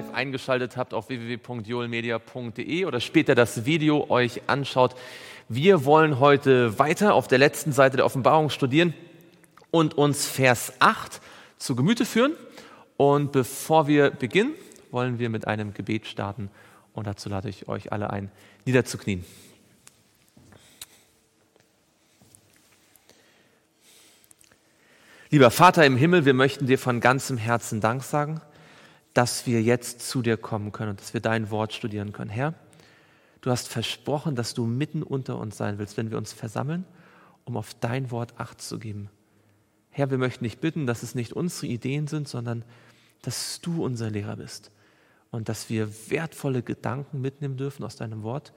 live eingeschaltet habt auf www.joelmedia.de oder später das Video euch anschaut. Wir wollen heute weiter auf der letzten Seite der Offenbarung studieren und uns Vers 8 zu Gemüte führen. Und bevor wir beginnen, wollen wir mit einem Gebet starten. Und dazu lade ich euch alle ein, niederzuknien. Lieber Vater im Himmel, wir möchten dir von ganzem Herzen Dank sagen, dass wir jetzt zu dir kommen können und dass wir dein Wort studieren können. Herr, du hast versprochen, dass du mitten unter uns sein willst, wenn wir uns versammeln, um auf dein Wort Acht zu geben. Herr, wir möchten dich bitten, dass es nicht unsere Ideen sind, sondern dass du unser Lehrer bist und dass wir wertvolle Gedanken mitnehmen dürfen aus deinem Wort,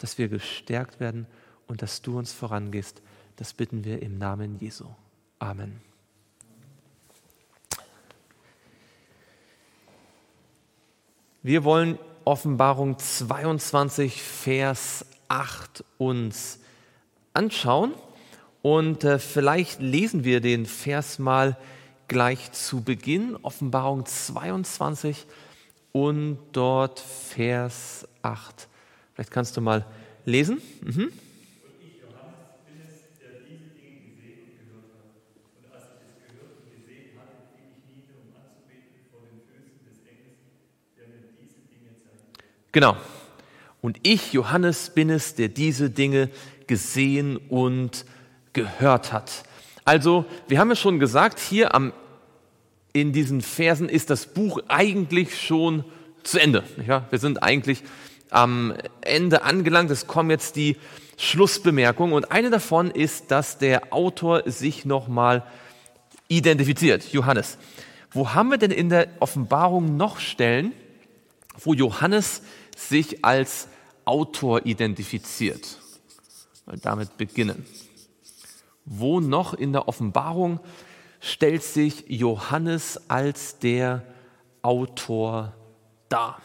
dass wir gestärkt werden und dass du uns vorangehst. Das bitten wir im Namen Jesu. Amen. Wir wollen Offenbarung 22, Vers 8 uns anschauen und äh, vielleicht lesen wir den Vers mal gleich zu Beginn, Offenbarung 22 und dort Vers 8. Vielleicht kannst du mal lesen. Mhm. Genau. Und ich, Johannes, bin es, der diese Dinge gesehen und gehört hat. Also, wir haben es schon gesagt, hier am, in diesen Versen ist das Buch eigentlich schon zu Ende. Ja, wir sind eigentlich am Ende angelangt. Es kommen jetzt die Schlussbemerkungen und eine davon ist, dass der Autor sich nochmal identifiziert, Johannes. Wo haben wir denn in der Offenbarung noch Stellen, wo Johannes sich als Autor identifiziert. Mal damit beginnen. Wo noch in der Offenbarung stellt sich Johannes als der Autor dar?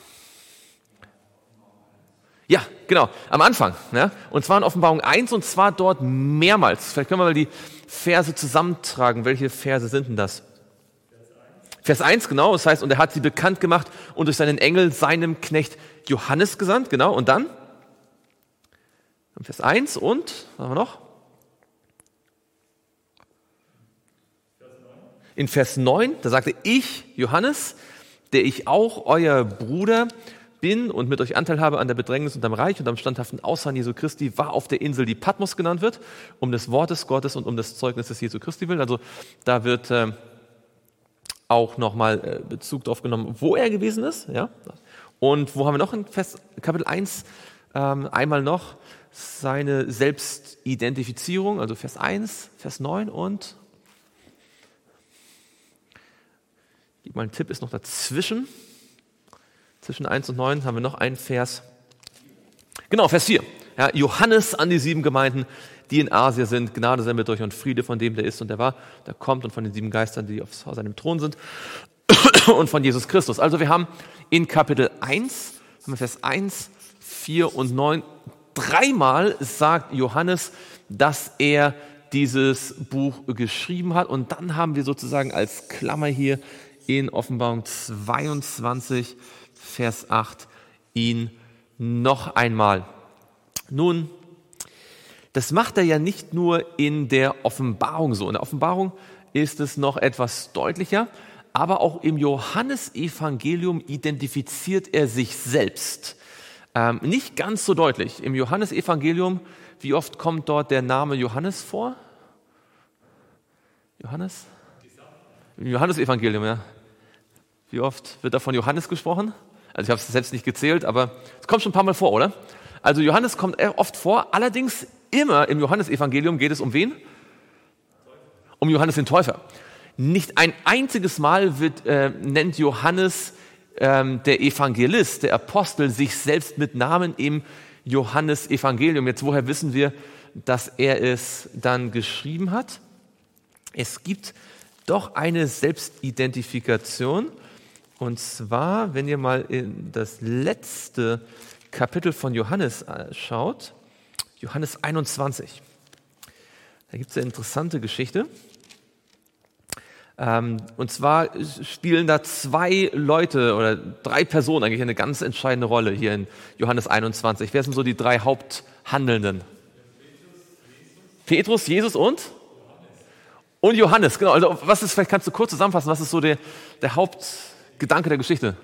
Ja, genau, am Anfang. Ja? Und zwar in Offenbarung 1 und zwar dort mehrmals. Vielleicht können wir mal die Verse zusammentragen. Welche Verse sind denn das? Vers 1, genau, das heißt, und er hat sie bekannt gemacht und durch seinen Engel seinem Knecht Johannes gesandt, genau, und dann? Vers 1 und, was haben wir noch? In Vers 9, da sagte ich, Johannes, der ich auch euer Bruder bin und mit euch Anteil habe an der Bedrängnis und am Reich und am standhaften Ausharren Jesu Christi, war auf der Insel, die Patmos genannt wird, um des Wortes Gottes und um des Zeugnisses Jesu Christi willen. Also da wird äh, auch nochmal äh, Bezug darauf genommen, wo er gewesen ist. Ja? Und wo haben wir noch in Vers, Kapitel 1 ähm, einmal noch seine Selbstidentifizierung, also Vers 1, Vers 9 und gib mal einen Tipp, ist noch dazwischen. Zwischen 1 und 9 haben wir noch einen Vers. Genau, Vers 4. Ja, Johannes an die sieben Gemeinden, die in Asien sind. Gnade sei mit euch und Friede von dem, der ist und der war, der kommt und von den sieben Geistern, die auf seinem Thron sind und von Jesus Christus. Also wir haben in Kapitel 1, haben wir Vers 1, 4 und 9, dreimal sagt Johannes, dass er dieses Buch geschrieben hat. Und dann haben wir sozusagen als Klammer hier in Offenbarung 22, Vers 8 ihn noch einmal. Nun, das macht er ja nicht nur in der Offenbarung so. In der Offenbarung ist es noch etwas deutlicher, aber auch im Johannesevangelium identifiziert er sich selbst. Ähm, nicht ganz so deutlich. Im Johannesevangelium, wie oft kommt dort der Name Johannes vor? Johannes? Im Johannesevangelium, ja. Wie oft wird da von Johannes gesprochen? Also ich habe es selbst nicht gezählt, aber es kommt schon ein paar Mal vor, oder? Also Johannes kommt oft vor, allerdings immer im Johannesevangelium geht es um wen? Um Johannes den Täufer. Nicht ein einziges Mal wird, äh, nennt Johannes ähm, der Evangelist, der Apostel, sich selbst mit Namen im Johannesevangelium. Jetzt woher wissen wir, dass er es dann geschrieben hat? Es gibt doch eine Selbstidentifikation. Und zwar, wenn ihr mal in das letzte Kapitel von Johannes äh, schaut, Johannes 21. Da gibt es eine interessante Geschichte. Ähm, und zwar spielen da zwei Leute oder drei Personen eigentlich eine ganz entscheidende Rolle hier in Johannes 21. Wer sind so die drei Haupthandelnden? Petrus, Jesus und? Und Johannes, genau. Also was ist, vielleicht kannst du kurz zusammenfassen, was ist so der, der Hauptgedanke der Geschichte?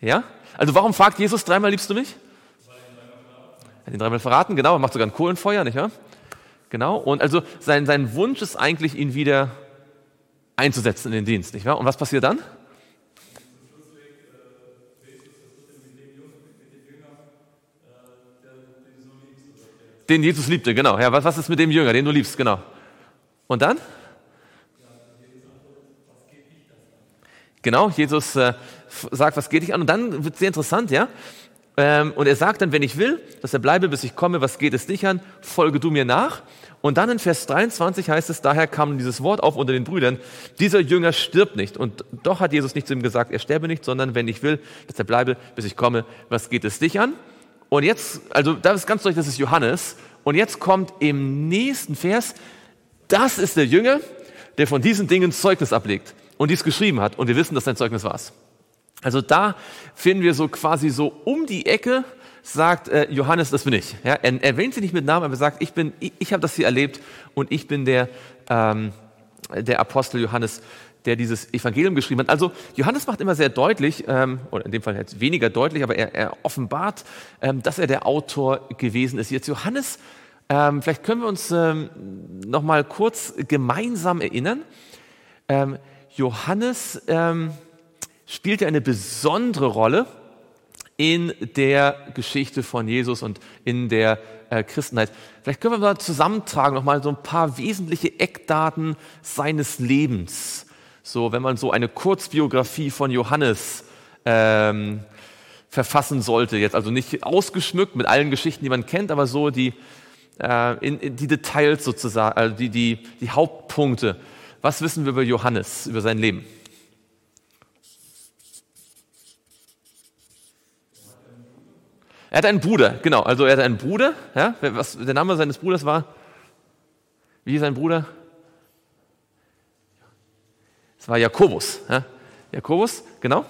Ja? Also warum fragt Jesus dreimal, liebst du mich? Er hat ihn dreimal verraten, genau. Er macht sogar ein Kohlenfeuer, nicht wahr? Genau. Und also sein, sein Wunsch ist eigentlich, ihn wieder einzusetzen in den Dienst, nicht wahr? Und was passiert dann? Den Jesus liebte, genau. Ja, was, was ist mit dem Jünger, den du liebst, genau. Und dann? Genau, Jesus äh, sagt, was geht dich an? Und dann wird es sehr interessant, ja. Ähm, und er sagt dann, wenn ich will, dass er bleibe, bis ich komme, was geht es dich an? Folge du mir nach. Und dann in Vers 23 heißt es, daher kam dieses Wort auf unter den Brüdern, dieser Jünger stirbt nicht. Und doch hat Jesus nicht zu ihm gesagt, er sterbe nicht, sondern wenn ich will, dass er bleibe, bis ich komme, was geht es dich an? Und jetzt, also da ist ganz deutlich, das ist Johannes. Und jetzt kommt im nächsten Vers, das ist der Jünger, der von diesen Dingen Zeugnis ablegt und dies geschrieben hat. Und wir wissen, dass sein Zeugnis war. Also da finden wir so quasi so um die Ecke, sagt äh, Johannes, das bin ich. Ja, er erwähnt sie nicht mit Namen, aber sagt, ich bin, ich, ich habe das hier erlebt und ich bin der, ähm, der Apostel Johannes, der dieses Evangelium geschrieben hat. Also Johannes macht immer sehr deutlich, ähm, oder in dem Fall jetzt weniger deutlich, aber er, er offenbart, ähm, dass er der Autor gewesen ist. Jetzt Johannes, ähm, vielleicht können wir uns ähm, noch kurz gemeinsam erinnern. Ähm, Johannes ähm, spielt eine besondere Rolle in der Geschichte von Jesus und in der äh, Christenheit. Vielleicht können wir mal zusammentragen, noch mal so ein paar wesentliche Eckdaten seines Lebens. So, wenn man so eine Kurzbiografie von Johannes ähm, verfassen sollte, jetzt also nicht ausgeschmückt mit allen Geschichten, die man kennt, aber so die, äh, in, in die Details sozusagen, also die, die, die Hauptpunkte. Was wissen wir über Johannes, über sein Leben? Er hat einen Bruder, genau. Also er hat einen Bruder. Ja, was der Name seines Bruders war? Wie sein Bruder? Es war Jakobus. Ja? Jakobus, genau.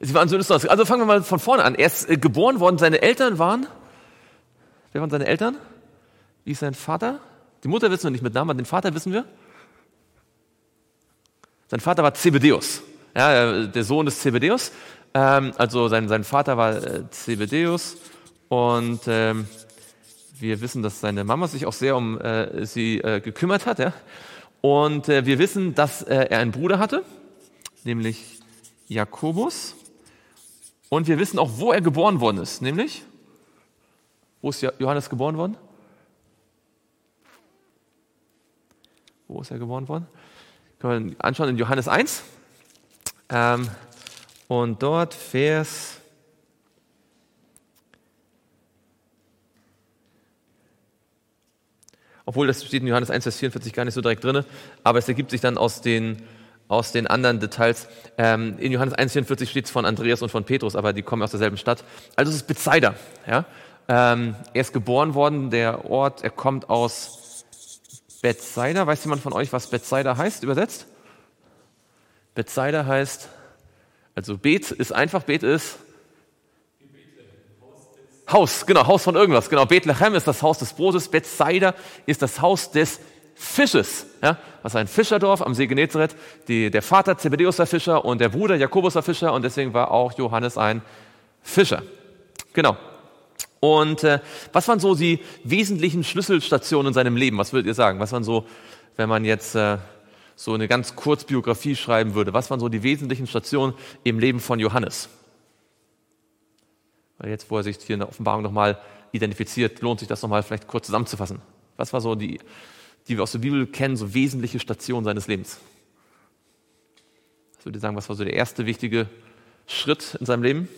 Sie waren Söhne des Also fangen wir mal von vorne an. Er ist äh, geboren worden, seine Eltern waren. Wer waren seine Eltern? Wie ist sein Vater? Die Mutter wissen wir nicht mit Namen, aber den Vater wissen wir. Sein Vater war Zebedeus, ja, der Sohn des Zebedeus. Ähm, also sein, sein Vater war äh, Zebedeus und ähm, wir wissen, dass seine Mama sich auch sehr um äh, sie äh, gekümmert hat. Ja? Und äh, wir wissen, dass äh, er einen Bruder hatte, nämlich Jakobus. Und wir wissen auch, wo er geboren worden ist, nämlich, wo ist Johannes geboren worden? Wo ist er geboren worden? Können wir anschauen in Johannes 1. Ähm, und dort Vers obwohl das steht in Johannes 1, Vers 44 gar nicht so direkt drin, aber es ergibt sich dann aus den, aus den anderen Details. Ähm, in Johannes 1, 44 steht es von Andreas und von Petrus, aber die kommen aus derselben Stadt. Also es ist Bethsaida. Ja? Ähm, er ist geboren worden, der Ort, er kommt aus Bethsaida. Weiß jemand von euch, was Bethsaida heißt, übersetzt? Bethsaida heißt also Bet ist einfach, Bet ist Haus, genau, Haus von irgendwas. Genau, Bethlehem ist das Haus des Brotes, Bethsaida ist das Haus des Fisches. Ja, was ein Fischerdorf am See Genezareth. Die, der Vater Zebedeus war Fischer und der Bruder Jakobus war Fischer und deswegen war auch Johannes ein Fischer. Genau. Und äh, was waren so die wesentlichen Schlüsselstationen in seinem Leben? Was würdet ihr sagen? Was waren so, wenn man jetzt äh, so eine ganz kurz Biografie schreiben würde, was waren so die wesentlichen Stationen im Leben von Johannes? Weil jetzt, wo er sich hier in der Offenbarung nochmal identifiziert, lohnt sich das nochmal vielleicht kurz zusammenzufassen. Was war so die, die wir aus der Bibel kennen, so wesentliche Stationen seines Lebens? Was würde ich sagen, was war so der erste wichtige Schritt in seinem Leben?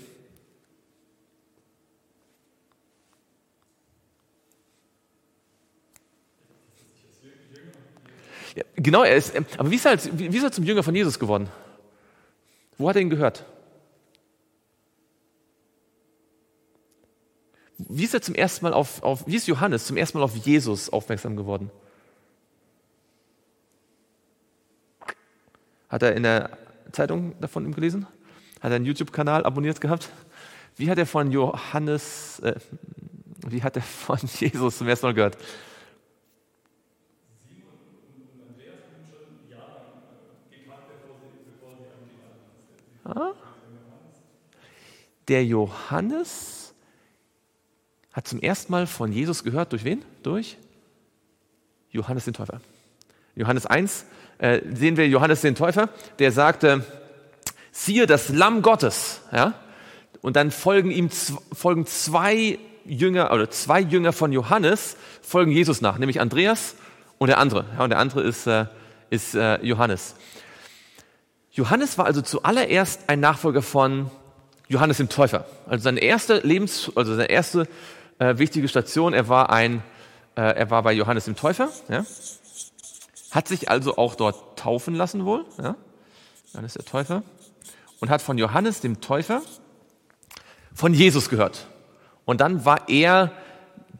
Genau, er ist, ähm, aber wie ist, er als, wie ist er zum Jünger von Jesus geworden? Wo hat er ihn gehört? Wie ist ist er zum ersten Mal auf, auf, wie ist Johannes zum ersten Mal auf Jesus aufmerksam geworden? Hat er in der Zeitung davon gelesen? Hat er einen YouTube-Kanal abonniert gehabt? Wie hat er von Johannes, äh, wie hat er von Jesus zum ersten Mal gehört? Der Johannes hat zum ersten Mal von Jesus gehört. Durch wen? Durch Johannes den Täufer. Johannes 1 äh, sehen wir Johannes den Täufer, der sagte, siehe das Lamm Gottes. Ja? Und dann folgen ihm folgen zwei Jünger oder zwei Jünger von Johannes folgen Jesus nach, nämlich Andreas und der andere. Ja, und der andere ist, äh, ist äh, Johannes. Johannes war also zuallererst ein Nachfolger von Johannes dem Täufer. Also seine erste Lebens, also seine erste äh, wichtige Station, er war ein, äh, er war bei Johannes dem Täufer, ja? hat sich also auch dort taufen lassen wohl, ja? Johannes der Täufer, und hat von Johannes dem Täufer von Jesus gehört. Und dann war er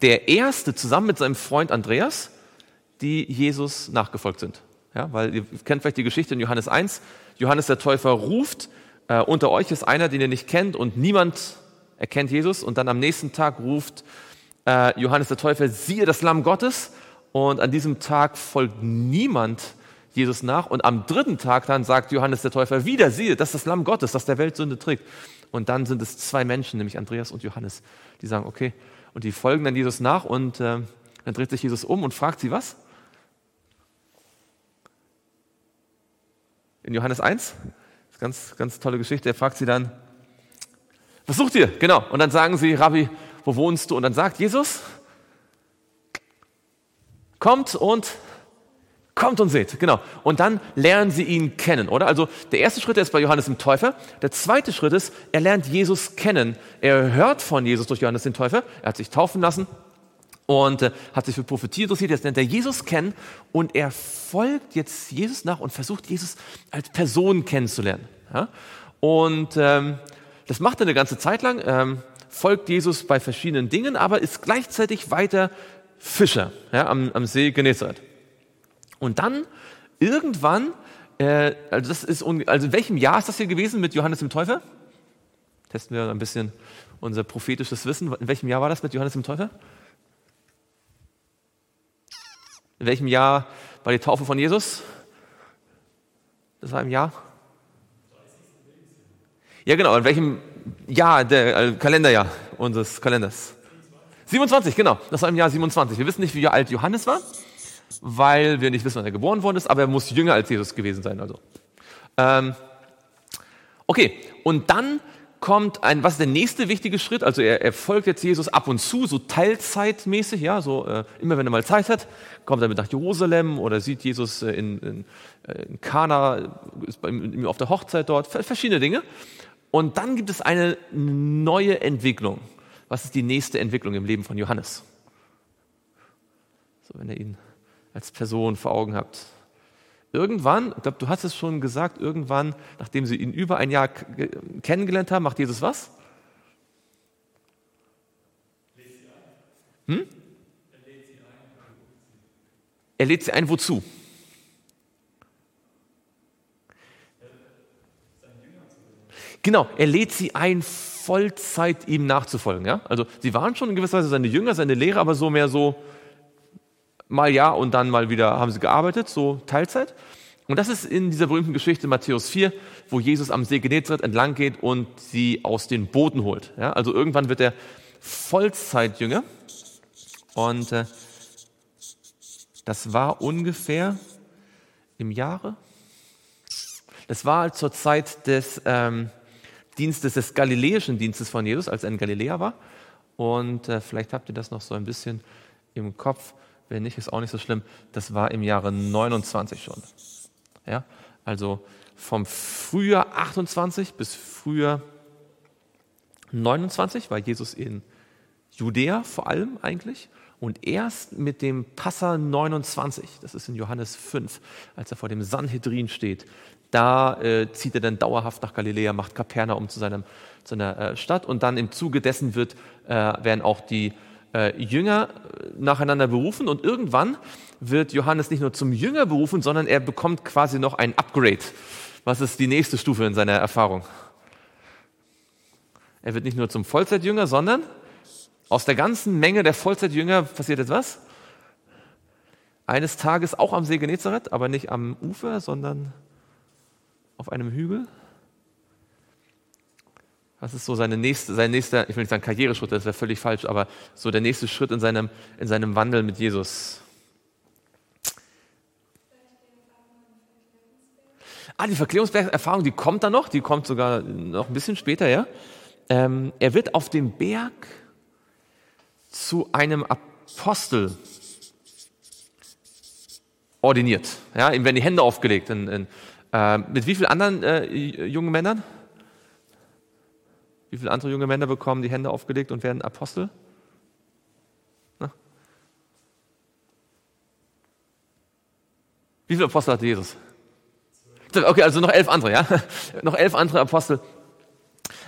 der erste zusammen mit seinem Freund Andreas, die Jesus nachgefolgt sind. Ja, weil ihr kennt vielleicht die Geschichte in Johannes 1. Johannes der Täufer ruft, äh, unter euch ist einer, den ihr nicht kennt und niemand erkennt Jesus. Und dann am nächsten Tag ruft äh, Johannes der Täufer, siehe das Lamm Gottes. Und an diesem Tag folgt niemand Jesus nach. Und am dritten Tag dann sagt Johannes der Täufer wieder, siehe, das ist das Lamm Gottes, das der Welt Sünde trägt. Und dann sind es zwei Menschen, nämlich Andreas und Johannes, die sagen, okay, und die folgen dann Jesus nach und äh, dann dreht sich Jesus um und fragt sie was? In Johannes 1. Das ist ganz, ganz tolle Geschichte. Er fragt sie dann, was sucht ihr? Genau. Und dann sagen sie, Rabbi, wo wohnst du? Und dann sagt Jesus, kommt und kommt und seht. Genau. Und dann lernen sie ihn kennen, oder? Also der erste Schritt ist bei Johannes dem Täufer. Der zweite Schritt ist, er lernt Jesus kennen. Er hört von Jesus durch Johannes den Täufer. Er hat sich taufen lassen und äh, hat sich für Prophetie interessiert. Jetzt lernt er Jesus kennen und er folgt jetzt Jesus nach und versucht Jesus als Person kennenzulernen. Ja? Und ähm, das macht er eine ganze Zeit lang, ähm, folgt Jesus bei verschiedenen Dingen, aber ist gleichzeitig weiter Fischer ja, am, am See Genezareth. Und dann irgendwann, äh, also das ist also in welchem Jahr ist das hier gewesen mit Johannes dem Täufer? Testen wir ein bisschen unser prophetisches Wissen. In welchem Jahr war das mit Johannes dem Täufer? In welchem Jahr war die Taufe von Jesus? Das war im Jahr? Ja, genau. In welchem Jahr, der äh, Kalenderjahr unseres Kalenders? 27, genau. Das war im Jahr 27. Wir wissen nicht, wie alt Johannes war, weil wir nicht wissen, wann er geboren worden ist, aber er muss jünger als Jesus gewesen sein. Also. Ähm, okay, und dann kommt ein, was ist der nächste wichtige Schritt? Also er, er folgt jetzt Jesus ab und zu, so teilzeitmäßig, ja, so äh, immer wenn er mal Zeit hat, kommt er mit nach Jerusalem oder sieht Jesus äh, in, in, äh, in Kana, ist bei ihm auf der Hochzeit dort, verschiedene Dinge. Und dann gibt es eine neue Entwicklung. Was ist die nächste Entwicklung im Leben von Johannes? So, wenn ihr ihn als Person vor Augen habt. Irgendwann, ich glaube, du hast es schon gesagt, irgendwann, nachdem sie ihn über ein Jahr kennengelernt haben, macht Jesus was? Hm? Er lädt sie ein, wozu? Genau, er lädt sie ein, Vollzeit ihm nachzufolgen. Ja? Also sie waren schon in gewisser Weise seine Jünger, seine Lehrer, aber so mehr so, mal ja und dann mal wieder haben sie gearbeitet, so Teilzeit. Und das ist in dieser berühmten Geschichte Matthäus 4, wo Jesus am See Genezareth entlang geht und sie aus den Booten holt. Ja, also irgendwann wird er Vollzeitjünger und äh, das war ungefähr im Jahre. Das war zur Zeit des ähm, Dienstes, des galiläischen Dienstes von Jesus, als er in Galiläa war. Und äh, vielleicht habt ihr das noch so ein bisschen im Kopf. Wenn nicht, ist auch nicht so schlimm. Das war im Jahre 29 schon. Ja? Also vom Frühjahr 28 bis Frühjahr 29 war Jesus in Judäa vor allem eigentlich. Und erst mit dem Passa 29, das ist in Johannes 5, als er vor dem Sanhedrin steht, da äh, zieht er dann dauerhaft nach Galiläa, macht Kapernaum zu, seinem, zu seiner äh, Stadt und dann im Zuge dessen wird, äh, werden auch die äh, Jünger nacheinander berufen und irgendwann wird Johannes nicht nur zum Jünger berufen, sondern er bekommt quasi noch ein Upgrade. Was ist die nächste Stufe in seiner Erfahrung? Er wird nicht nur zum Vollzeitjünger, sondern aus der ganzen Menge der Vollzeitjünger passiert jetzt was? Eines Tages auch am See Genezareth, aber nicht am Ufer, sondern auf einem Hügel. Was ist so seine nächste, sein nächster, ich will nicht sagen Karriereschritt, das wäre völlig falsch, aber so der nächste Schritt in seinem, in seinem Wandel mit Jesus? Ah, die Verklärungserfahrung, die kommt dann noch, die kommt sogar noch ein bisschen später, ja. Ähm, er wird auf dem Berg zu einem Apostel ordiniert. Ja, ihm werden die Hände aufgelegt. In, in, äh, mit wie vielen anderen äh, jungen Männern? Wie viele andere junge Männer bekommen die Hände aufgelegt und werden Apostel? Na? Wie viele Apostel hatte Jesus? Okay, also noch elf andere, ja? noch elf andere Apostel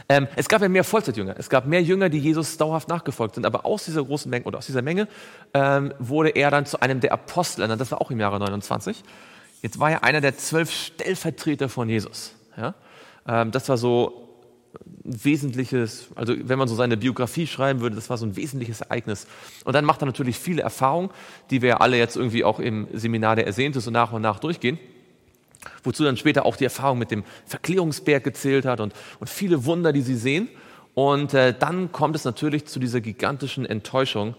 ähm, es gab ja mehr Vollzeitjünger. Es gab mehr Jünger, die Jesus dauerhaft nachgefolgt sind. Aber aus dieser großen Menge oder aus dieser Menge ähm, wurde er dann zu einem der Apostel. Das war auch im Jahre 29. Jetzt war er einer der zwölf Stellvertreter von Jesus. Ja? Ähm, das war so wesentliches, also wenn man so seine Biografie schreiben würde, das war so ein wesentliches Ereignis. Und dann macht er natürlich viele Erfahrungen, die wir alle jetzt irgendwie auch im Seminar der Ersehnte so nach und nach durchgehen wozu dann später auch die Erfahrung mit dem Verklärungsberg gezählt hat und, und viele Wunder, die sie sehen. Und äh, dann kommt es natürlich zu dieser gigantischen Enttäuschung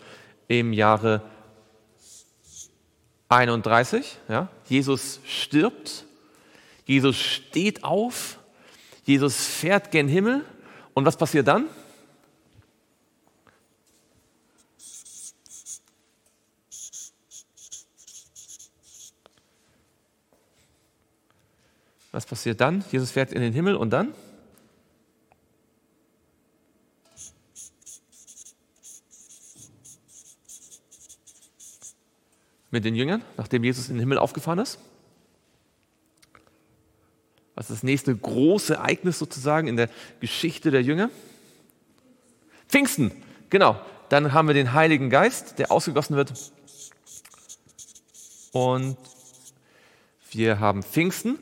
im Jahre 31. Ja? Jesus stirbt, Jesus steht auf, Jesus fährt gen Himmel. Und was passiert dann? Was passiert dann? Jesus fährt in den Himmel und dann? Mit den Jüngern, nachdem Jesus in den Himmel aufgefahren ist? Was ist das nächste große Ereignis sozusagen in der Geschichte der Jünger? Pfingsten, genau. Dann haben wir den Heiligen Geist, der ausgegossen wird. Und wir haben Pfingsten.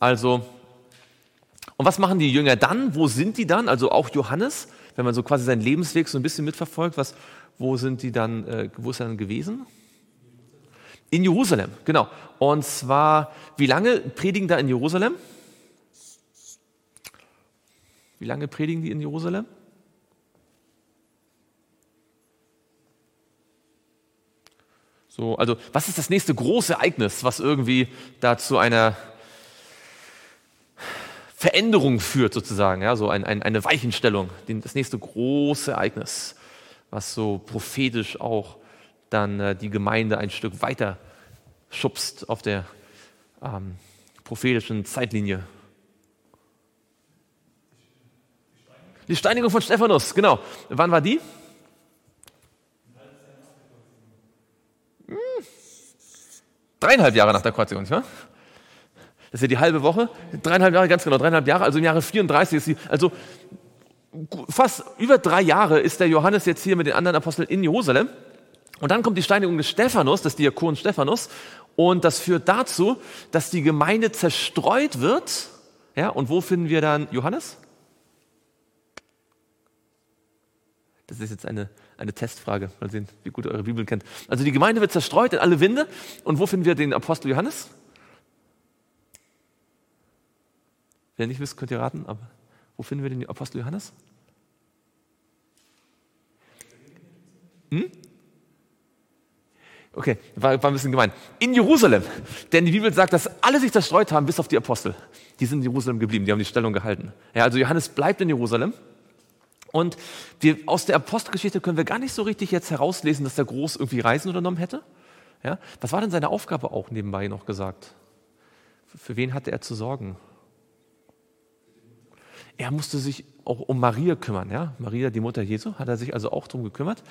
Also, und was machen die Jünger dann? Wo sind die dann? Also auch Johannes, wenn man so quasi seinen Lebensweg so ein bisschen mitverfolgt, was, wo sind die dann, äh, wo ist er dann gewesen? In Jerusalem, genau. Und zwar, wie lange predigen da in Jerusalem? Wie lange predigen die in Jerusalem? So, also, was ist das nächste große Ereignis, was irgendwie da zu einer Veränderung führt sozusagen, ja, so ein, ein, eine Weichenstellung, das nächste große Ereignis, was so prophetisch auch dann äh, die Gemeinde ein Stück weiter schubst auf der ähm, prophetischen Zeitlinie. Die Steinigung von Stephanus, genau. Wann war die? Hm. Dreieinhalb Jahre nach der Kreuzigung, wahr? Das ist ja die halbe Woche. Dreieinhalb Jahre, ganz genau, dreieinhalb Jahre. Also im Jahre 34 ist sie, also fast über drei Jahre ist der Johannes jetzt hier mit den anderen Aposteln in Jerusalem. Und dann kommt die Steinigung des Stephanus, des Diakon Stephanus. Und das führt dazu, dass die Gemeinde zerstreut wird. Ja, und wo finden wir dann Johannes? Das ist jetzt eine, eine Testfrage. Mal sehen, wie gut ihr eure Bibel kennt. Also die Gemeinde wird zerstreut in alle Winde. Und wo finden wir den Apostel Johannes? Wer nicht wisst, könnt ihr raten, aber wo finden wir den Apostel Johannes? Hm? Okay, war, war ein bisschen gemein. In Jerusalem. Denn die Bibel sagt, dass alle sich zerstreut haben, bis auf die Apostel. Die sind in Jerusalem geblieben, die haben die Stellung gehalten. Ja, also Johannes bleibt in Jerusalem. Und wir, aus der Apostelgeschichte können wir gar nicht so richtig jetzt herauslesen, dass der groß irgendwie Reisen unternommen hätte. Ja, was war denn seine Aufgabe auch nebenbei noch gesagt? Für wen hatte er zu sorgen? Er musste sich auch um Maria kümmern. Ja? Maria, die Mutter Jesu, hat er sich also auch darum gekümmert.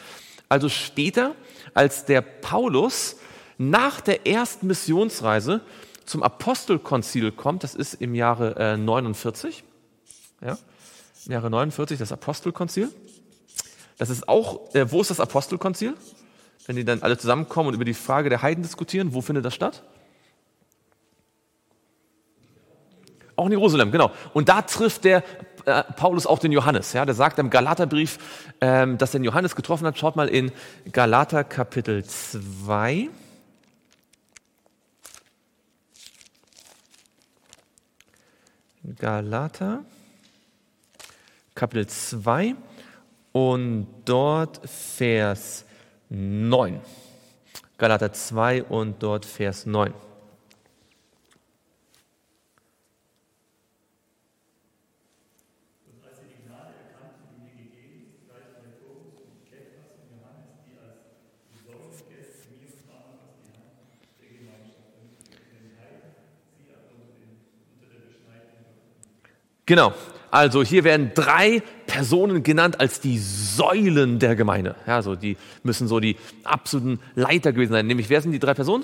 Also später, als der Paulus nach der ersten Missionsreise zum Apostelkonzil kommt, das ist im Jahre äh, 49, ja, Jahre 49 das Apostelkonzil. Das ist auch, äh, wo ist das Apostelkonzil? Wenn die dann alle zusammenkommen und über die Frage der Heiden diskutieren, wo findet das statt? Auch in Jerusalem, genau. Und da trifft der äh, Paulus auch den Johannes. Ja, der sagt im Galaterbrief, ähm, dass er den Johannes getroffen hat. Schaut mal in Galater Kapitel 2. Galater Kapitel 2 und dort Vers 9. Galater 2 und dort Vers 9. Genau. Also hier werden drei Personen genannt als die Säulen der Gemeinde. Ja, also die müssen so die absoluten Leiter gewesen sein. Nämlich, wer sind die drei Personen?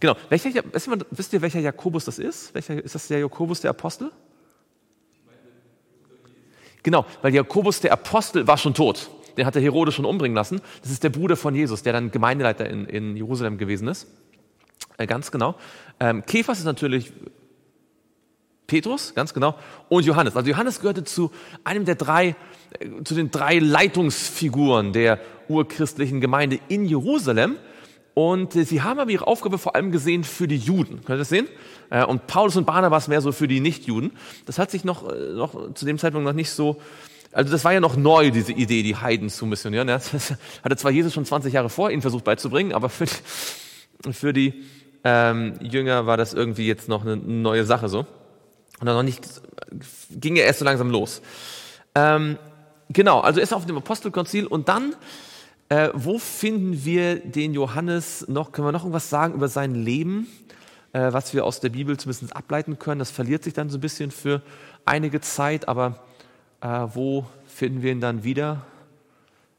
Genau. Welcher, wisst ihr, welcher Jakobus das ist? Welcher, ist das der Jakobus, der Apostel? Genau, weil Jakobus, der Apostel, war schon tot. Den hat der Herodes schon umbringen lassen. Das ist der Bruder von Jesus, der dann Gemeindeleiter in, in Jerusalem gewesen ist. Äh, ganz genau. Ähm, Kephas ist natürlich Petrus, ganz genau, und Johannes. Also Johannes gehörte zu einem der drei, äh, zu den drei Leitungsfiguren der urchristlichen Gemeinde in Jerusalem. Und äh, sie haben aber ihre Aufgabe vor allem gesehen für die Juden. Könnt ihr das sehen? Äh, und Paulus und Barnabas mehr so für die Nichtjuden. Das hat sich noch, noch zu dem Zeitpunkt noch nicht so, also das war ja noch neu, diese Idee, die Heiden zu missionieren. Das hatte zwar Jesus schon 20 Jahre vor ihnen versucht beizubringen, aber für die, für die ähm, Jünger war das irgendwie jetzt noch eine neue Sache so. Und dann noch nicht, ging er erst so langsam los. Ähm, genau, also er ist auf dem Apostelkonzil und dann, äh, wo finden wir den Johannes noch, können wir noch irgendwas sagen über sein Leben, äh, was wir aus der Bibel zumindest ableiten können? Das verliert sich dann so ein bisschen für einige Zeit, aber äh, wo finden wir ihn dann wieder?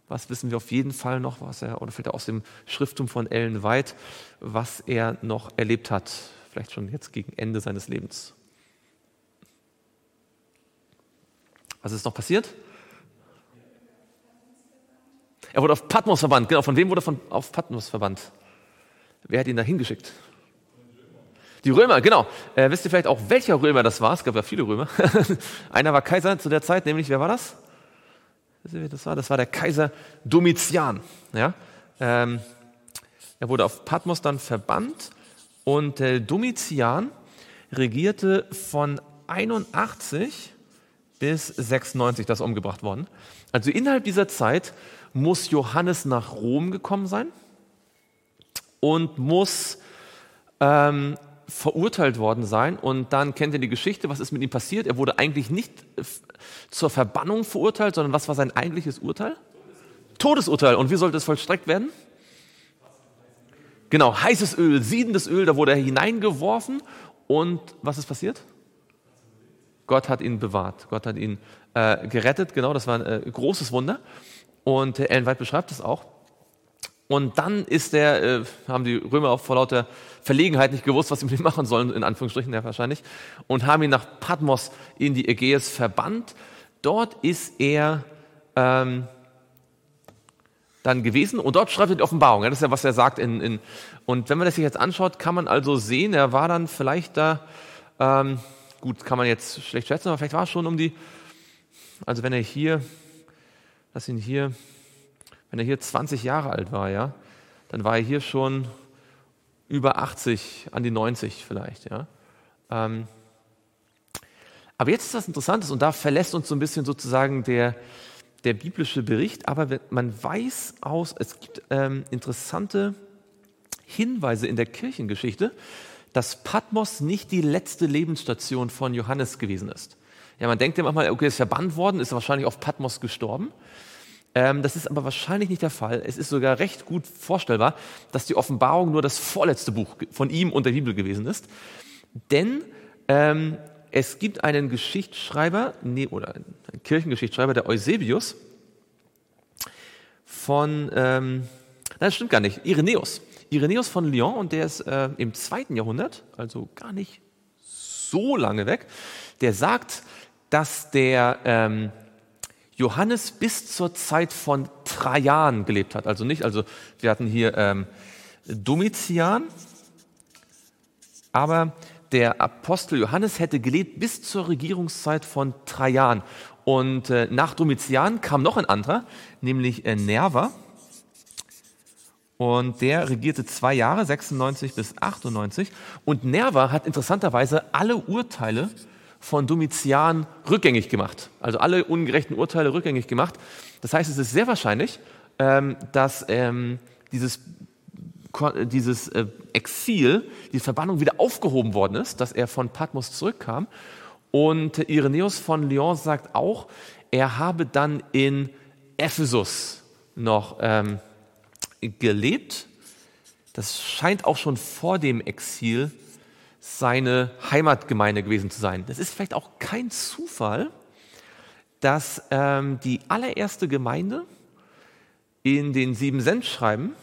Was wissen wir auf jeden Fall noch, was er, oder vielleicht aus dem Schrifttum von Ellen White, was er noch erlebt hat, vielleicht schon jetzt gegen Ende seines Lebens? Was ist noch passiert? Er wurde auf Patmos verbannt. Genau, von wem wurde er auf Patmos verbannt? Wer hat ihn da hingeschickt? Die Römer, genau. Äh, wisst ihr vielleicht auch, welcher Römer das war? Es gab ja viele Römer. Einer war Kaiser zu der Zeit, nämlich, wer war das? Wisst ihr, wer das war? Das war der Kaiser Domitian. Ja? Ähm, er wurde auf Patmos dann verbannt und äh, Domitian regierte von 81 bis 96 das umgebracht worden. Also innerhalb dieser Zeit muss Johannes nach Rom gekommen sein und muss ähm, verurteilt worden sein. Und dann kennt ihr die Geschichte, was ist mit ihm passiert? Er wurde eigentlich nicht zur Verbannung verurteilt, sondern was war sein eigentliches Urteil? Todesurteil. Und wie sollte es vollstreckt werden? Genau, heißes Öl, siedendes Öl, da wurde er hineingeworfen. Und was ist passiert? Gott hat ihn bewahrt, Gott hat ihn äh, gerettet, genau, das war ein äh, großes Wunder. Und äh, Ellen White beschreibt es auch. Und dann ist der, äh, haben die Römer auch vor lauter Verlegenheit nicht gewusst, was sie mit ihm machen sollen, in Anführungsstrichen ja wahrscheinlich, und haben ihn nach Patmos in die Ägäis verbannt. Dort ist er ähm, dann gewesen und dort schreibt er die Offenbarung. Ja, das ist ja, was er sagt. In, in, und wenn man das sich jetzt anschaut, kann man also sehen, er war dann vielleicht da ähm, gut, kann man jetzt schlecht schätzen, aber vielleicht war es schon um die, also wenn er hier, lass ihn hier, wenn er hier 20 Jahre alt war, ja, dann war er hier schon über 80, an die 90 vielleicht, ja. Ähm, aber jetzt ist was Interessantes und da verlässt uns so ein bisschen sozusagen der, der biblische Bericht, aber man weiß aus, es gibt ähm, interessante Hinweise in der Kirchengeschichte, dass Patmos nicht die letzte Lebensstation von Johannes gewesen ist. Ja, man denkt ja manchmal, okay, ist verbannt worden, ist wahrscheinlich auf Patmos gestorben. Ähm, das ist aber wahrscheinlich nicht der Fall. Es ist sogar recht gut vorstellbar, dass die Offenbarung nur das vorletzte Buch von ihm und der Bibel gewesen ist. Denn ähm, es gibt einen Geschichtsschreiber, nee, oder einen Kirchengeschichtsschreiber, der Eusebius, von, ähm, nein, das stimmt gar nicht, Irenäus. Irenäus von Lyon und der ist äh, im zweiten Jahrhundert, also gar nicht so lange weg, der sagt, dass der ähm, Johannes bis zur Zeit von Trajan gelebt hat. Also nicht, also wir hatten hier ähm, Domitian, aber der Apostel Johannes hätte gelebt bis zur Regierungszeit von Trajan. Und äh, nach Domitian kam noch ein anderer, nämlich äh, Nerva. Und der regierte zwei Jahre, 96 bis 98. Und Nerva hat interessanterweise alle Urteile von Domitian rückgängig gemacht. Also alle ungerechten Urteile rückgängig gemacht. Das heißt, es ist sehr wahrscheinlich, ähm, dass ähm, dieses, dieses äh, Exil, die Verbannung wieder aufgehoben worden ist, dass er von Patmos zurückkam. Und Irenäus von Lyon sagt auch, er habe dann in Ephesus noch ähm, gelebt. Das scheint auch schon vor dem Exil seine Heimatgemeinde gewesen zu sein. Das ist vielleicht auch kein Zufall, dass ähm, die allererste Gemeinde in den sieben Sendschreiben,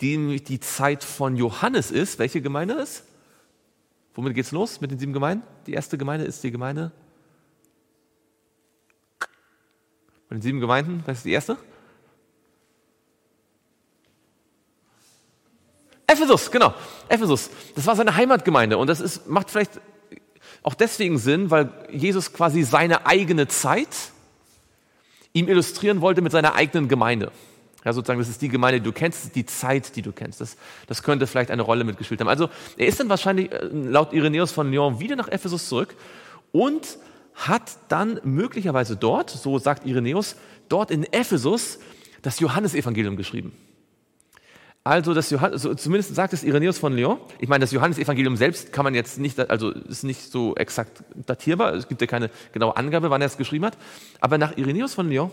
die nämlich die Zeit von Johannes ist, welche Gemeinde ist? Womit geht es los mit den sieben Gemeinden? Die erste Gemeinde ist die Gemeinde von den sieben Gemeinden. Was ist die erste? Ephesus, genau. Ephesus. Das war seine Heimatgemeinde. Und das ist, macht vielleicht auch deswegen Sinn, weil Jesus quasi seine eigene Zeit ihm illustrieren wollte mit seiner eigenen Gemeinde. Ja, sozusagen, das ist die Gemeinde, die du kennst, die Zeit, die du kennst. Das, das könnte vielleicht eine Rolle mitgespielt haben. Also, er ist dann wahrscheinlich äh, laut Irenäus von Lyon wieder nach Ephesus zurück und hat dann möglicherweise dort, so sagt Irenäus, dort in Ephesus das Johannesevangelium geschrieben. Also das Johannes, also zumindest sagt es Irenäus von Lyon. Ich meine, das Johannesevangelium selbst kann man jetzt nicht, also ist nicht so exakt datierbar. Es gibt ja keine genaue Angabe, wann er es geschrieben hat. Aber nach Irenäus von Lyon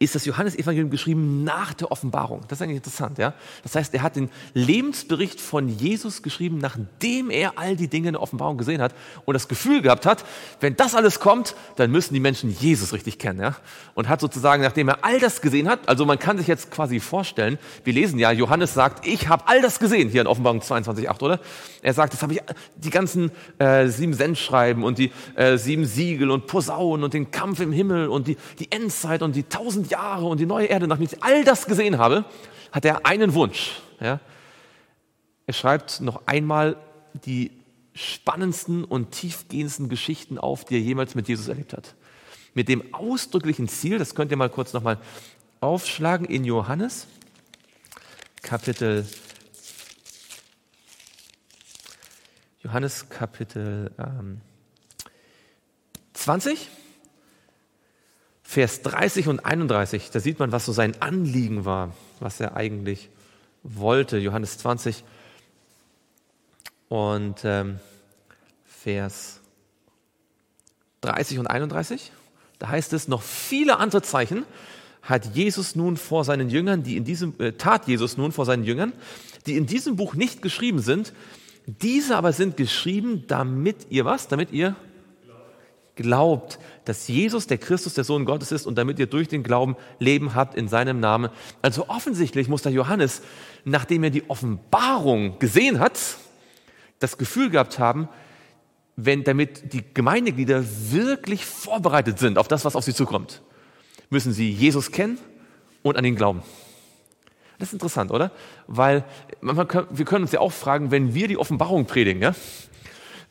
ist das Johannesevangelium geschrieben nach der Offenbarung. Das ist eigentlich interessant, ja. Das heißt, er hat den Lebensbericht von Jesus geschrieben, nachdem er all die Dinge in der Offenbarung gesehen hat und das Gefühl gehabt hat, wenn das alles kommt, dann müssen die Menschen Jesus richtig kennen, ja. Und hat sozusagen, nachdem er all das gesehen hat, also man kann sich jetzt quasi vorstellen, wir lesen ja, Johannes sagt, ich habe all das gesehen hier in Offenbarung 22,8, oder? Er sagt, das habe ich, die ganzen äh, sieben Sendschreiben und die äh, sieben Siegel und Posaunen und den Kampf im Himmel und die, die Endzeit und die tausend Jahre und die neue Erde, nachdem ich all das gesehen habe, hat er einen Wunsch. Ja? Er schreibt noch einmal die spannendsten und tiefgehendsten Geschichten auf, die er jemals mit Jesus erlebt hat. Mit dem ausdrücklichen Ziel, das könnt ihr mal kurz nochmal aufschlagen in Johannes, Kapitel Johannes Kapitel ähm, 20. Vers 30 und 31, da sieht man, was so sein Anliegen war, was er eigentlich wollte. Johannes 20 und ähm, Vers 30 und 31. Da heißt es, noch viele andere Zeichen hat Jesus nun vor seinen Jüngern, die in diesem, äh, tat Jesus nun vor seinen Jüngern, die in diesem Buch nicht geschrieben sind. Diese aber sind geschrieben, damit ihr was? Damit ihr glaubt, dass Jesus der Christus, der Sohn Gottes ist und damit ihr durch den Glauben Leben habt in seinem Namen. Also offensichtlich muss der Johannes, nachdem er die Offenbarung gesehen hat, das Gefühl gehabt haben, wenn damit die Gemeindeglieder wirklich vorbereitet sind auf das, was auf sie zukommt, müssen sie Jesus kennen und an ihn glauben. Das ist interessant, oder? Weil wir können uns ja auch fragen, wenn wir die Offenbarung predigen, ja?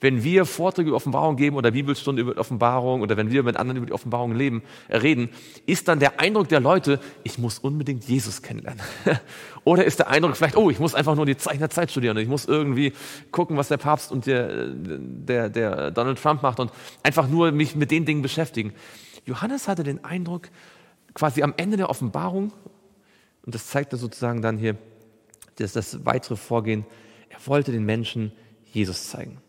Wenn wir Vorträge über Offenbarung geben oder Bibelstunden über Offenbarung oder wenn wir mit anderen über die Offenbarung leben, äh, reden, ist dann der Eindruck der Leute, ich muss unbedingt Jesus kennenlernen. oder ist der Eindruck vielleicht, oh, ich muss einfach nur die Zeichen der Zeit studieren und ich muss irgendwie gucken, was der Papst und der, der, der Donald Trump macht und einfach nur mich mit den Dingen beschäftigen. Johannes hatte den Eindruck, quasi am Ende der Offenbarung, und das zeigt er sozusagen dann hier, das, das weitere Vorgehen, er wollte den Menschen Jesus zeigen.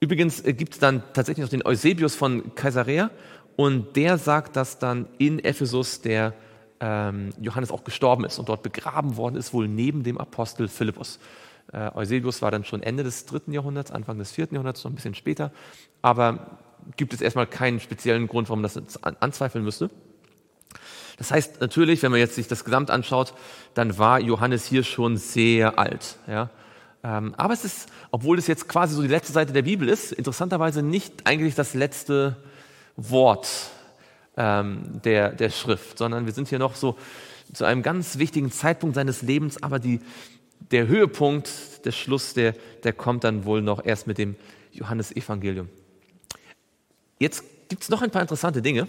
Übrigens äh, gibt es dann tatsächlich noch den Eusebius von Caesarea und der sagt, dass dann in Ephesus der ähm, Johannes auch gestorben ist und dort begraben worden ist, wohl neben dem Apostel Philippus. Äh, Eusebius war dann schon Ende des dritten Jahrhunderts, Anfang des vierten Jahrhunderts, noch ein bisschen später, aber gibt es erstmal keinen speziellen Grund, warum man das anzweifeln müsste. Das heißt natürlich, wenn man jetzt sich das Gesamt anschaut, dann war Johannes hier schon sehr alt. Ja? Ähm, aber es ist, obwohl es jetzt quasi so die letzte Seite der Bibel ist, interessanterweise nicht eigentlich das letzte Wort ähm, der, der Schrift, sondern wir sind hier noch so zu einem ganz wichtigen Zeitpunkt seines Lebens, aber die, der Höhepunkt, der Schluss, der, der kommt dann wohl noch erst mit dem Johannesevangelium. Jetzt gibt es noch ein paar interessante Dinge,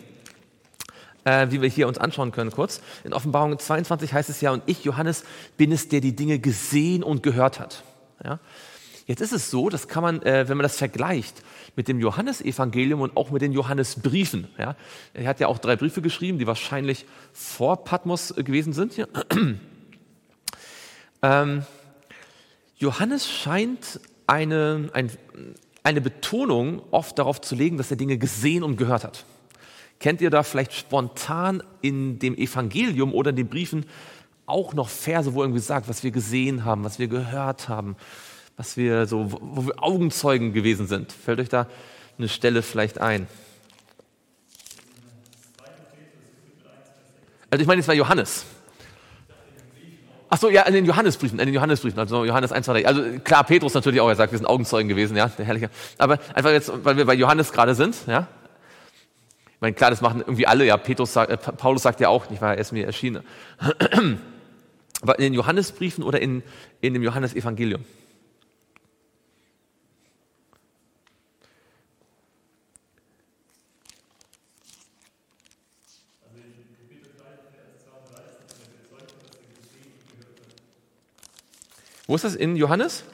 äh, wie wir hier uns anschauen können kurz. In Offenbarung 22 heißt es ja, und ich, Johannes, bin es, der die Dinge gesehen und gehört hat. Ja? Jetzt ist es so, das kann man, äh, wenn man das vergleicht mit dem Johannesevangelium und auch mit den Johannesbriefen. Ja? Er hat ja auch drei Briefe geschrieben, die wahrscheinlich vor Patmos äh, gewesen sind. Ja? ähm, Johannes scheint eine, ein, eine Betonung oft darauf zu legen, dass er Dinge gesehen und gehört hat. Kennt ihr da vielleicht spontan in dem Evangelium oder in den Briefen auch noch Verse, wo irgendwie sagt, was wir gesehen haben, was wir gehört haben, was wir so, wo wir Augenzeugen gewesen sind? Fällt euch da eine Stelle vielleicht ein? Also ich meine, es war Johannes. Ach so, ja, in den Johannesbriefen, in den Johannesbriefen, also Johannes 1, 2, 3. Also klar, Petrus natürlich auch, er sagt, wir sind Augenzeugen gewesen, ja, der Herrliche. Aber einfach jetzt, weil wir bei Johannes gerade sind, ja. Ich meine, klar, das machen irgendwie alle, ja, Petrus äh, Paulus sagt ja auch, nicht wahr, er ist mir erschienen. In den Johannesbriefen oder in, in dem Johannesevangelium? Wo ist das? In Johannes?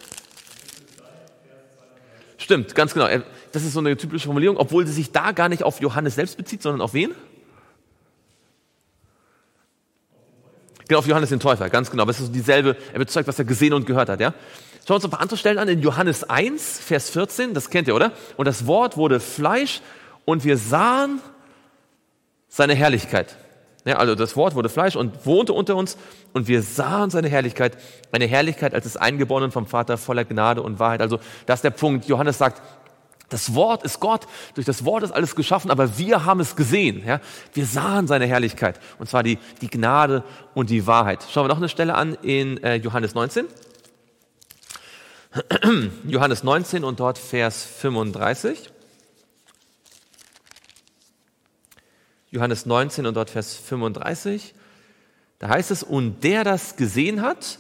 Stimmt, ganz genau. Das ist so eine typische Formulierung, obwohl sie sich da gar nicht auf Johannes selbst bezieht, sondern auf wen? Genau, auf Johannes den Täufer, ganz genau. Es ist so dieselbe, er bezeugt, was er gesehen und gehört hat, ja? Schauen wir uns ein paar andere Stellen an. In Johannes 1, Vers 14, das kennt ihr, oder? Und das Wort wurde Fleisch und wir sahen seine Herrlichkeit. Ja, also das Wort wurde Fleisch und wohnte unter uns und wir sahen seine Herrlichkeit, eine Herrlichkeit als des Eingeborenen vom Vater voller Gnade und Wahrheit. Also das ist der Punkt. Johannes sagt, das Wort ist Gott, durch das Wort ist alles geschaffen, aber wir haben es gesehen. Ja? Wir sahen seine Herrlichkeit und zwar die, die Gnade und die Wahrheit. Schauen wir noch eine Stelle an in äh, Johannes 19. Johannes 19 und dort Vers 35. Johannes 19 und dort Vers 35. Da heißt es, und der das gesehen hat,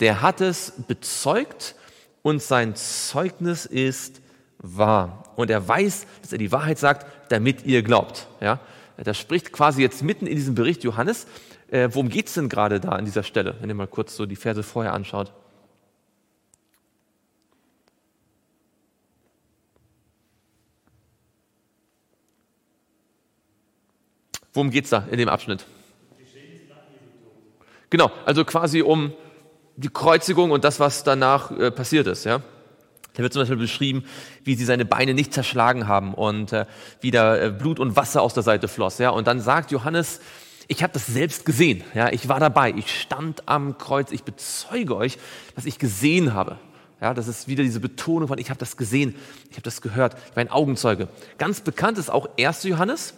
der hat es bezeugt und sein Zeugnis ist wahr. Und er weiß, dass er die Wahrheit sagt, damit ihr glaubt. Ja? Das spricht quasi jetzt mitten in diesem Bericht Johannes. Äh, worum geht es denn gerade da an dieser Stelle, wenn ihr mal kurz so die Verse vorher anschaut? Worum geht es da in dem Abschnitt? Genau, also quasi um die Kreuzigung und das, was danach äh, passiert ist. Ja? Da wird zum Beispiel beschrieben, wie sie seine Beine nicht zerschlagen haben und äh, wie da äh, Blut und Wasser aus der Seite floss. Ja? Und dann sagt Johannes, ich habe das selbst gesehen. Ja? Ich war dabei, ich stand am Kreuz, ich bezeuge euch, dass ich gesehen habe. Ja, das ist wieder diese Betonung von, ich habe das gesehen, ich habe das gehört, ich war ein Augenzeuge. Ganz bekannt ist auch 1. Johannes.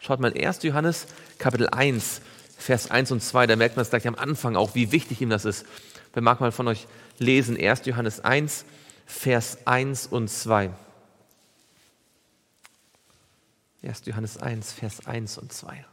Schaut mal, 1. Johannes, Kapitel 1, Vers 1 und 2, da merkt man es gleich am Anfang auch, wie wichtig ihm das ist. Wer mag mal von euch lesen, 1. Johannes 1, Vers 1 und 2. 1. Johannes 1, Vers 1 und 2.